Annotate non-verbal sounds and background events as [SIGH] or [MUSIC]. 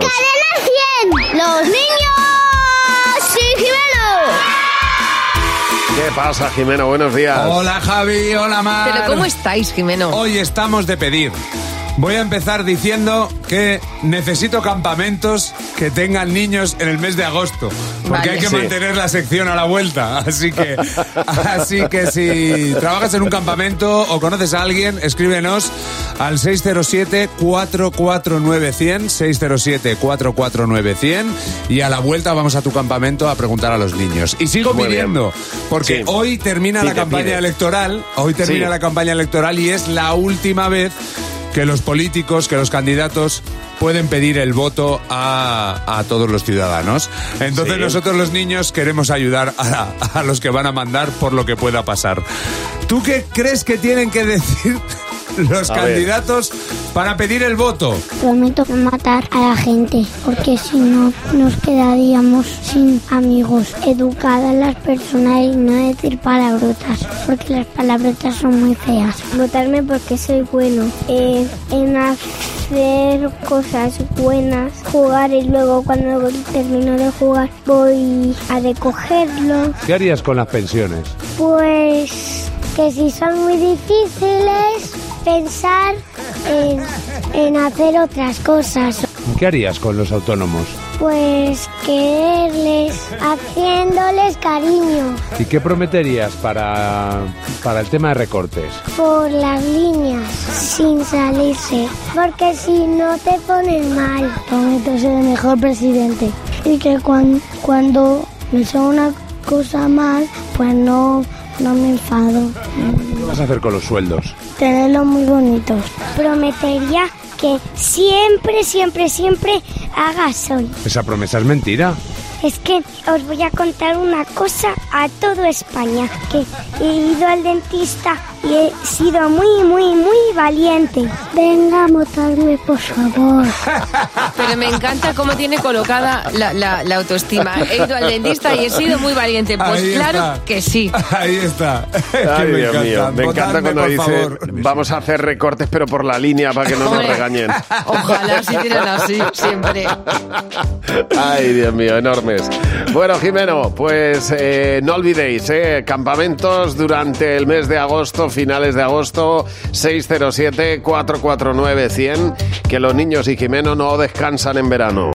¡Cadena 100! ¡Los niños! ¡Sí, Jimeno! ¿Qué pasa, Jimeno? Buenos días. Hola Javi, hola Mar. Pero ¿cómo estáis, Jimeno? Hoy estamos de pedir. Voy a empezar diciendo que necesito campamentos que tengan niños en el mes de agosto, porque Vale. hay que Sí. mantener la sección a la vuelta. [LAUGHS] Así que, así que si trabajas en un campamento o conoces a alguien, escríbenos al 607-449-100, 607-449-100 y a la vuelta vamos a tu campamento a preguntar a los niños. Y sigo Muy bien. pidiendo, porque Sí. hoy termina la campaña pide. electoral, hoy termina Sí. la campaña electoral y es la última vez que los políticos, que los candidatos pueden pedir el voto a, a todos los ciudadanos. Entonces Sí. nosotros los niños queremos ayudar a, a los que van a mandar por lo que pueda pasar. ¿Tú qué crees que tienen que decir [LAUGHS] los A ver. candidatos para pedir el voto? Prometo matar a la gente, porque si no nos quedaríamos sin amigos. Educar a las personas y no decir palabrotas, porque las palabrotas son muy feas. Votarme porque soy bueno. eh, en hacer cosas buenas, jugar y luego cuando termino de jugar voy a recogerlo. ¿Qué harías con las pensiones? Pues que si son muy difíciles, pensar en, en hacer otras cosas. ¿Qué harías con los autónomos? Pues quererles, haciéndoles cariño ¿Y qué prometerías para, para el tema de recortes? por las líneas, sin salirse. Porque si no te ponen mal. Prometo ser el mejor presidente. Y que cuan- cuando me sea una cosa mal, pues no, no me enfado. ¿Qué vas a hacer con los sueldos? tenerlos muy bonitos. Prometería que siempre, siempre, siempre haga sol. Esa promesa es mentira. Es que os voy a contar una cosa a todo España, que he ido al dentista y he sido muy, muy, muy valiente. Venga a votarme, por favor. [LAUGHS] Pero me encanta cómo tiene colocada la, la- la autoestima. He ido al dentista y he sido muy valiente. Pues Ahí claro está. que sí. [LAUGHS] Ahí está. [LAUGHS] Que Ay, me Dios encanta. mío. Me encanta cuando dice, favor. vamos a hacer recortes, pero por la línea para que no nos regañen. Ojalá si tienen así siempre. Ay, Dios mío, enormes. Bueno, Jimeno, pues eh, no olvidéis, eh, campamentos durante el mes de agosto, finales de agosto, 607-449-100, que los niños y Jimeno no descansan en verano.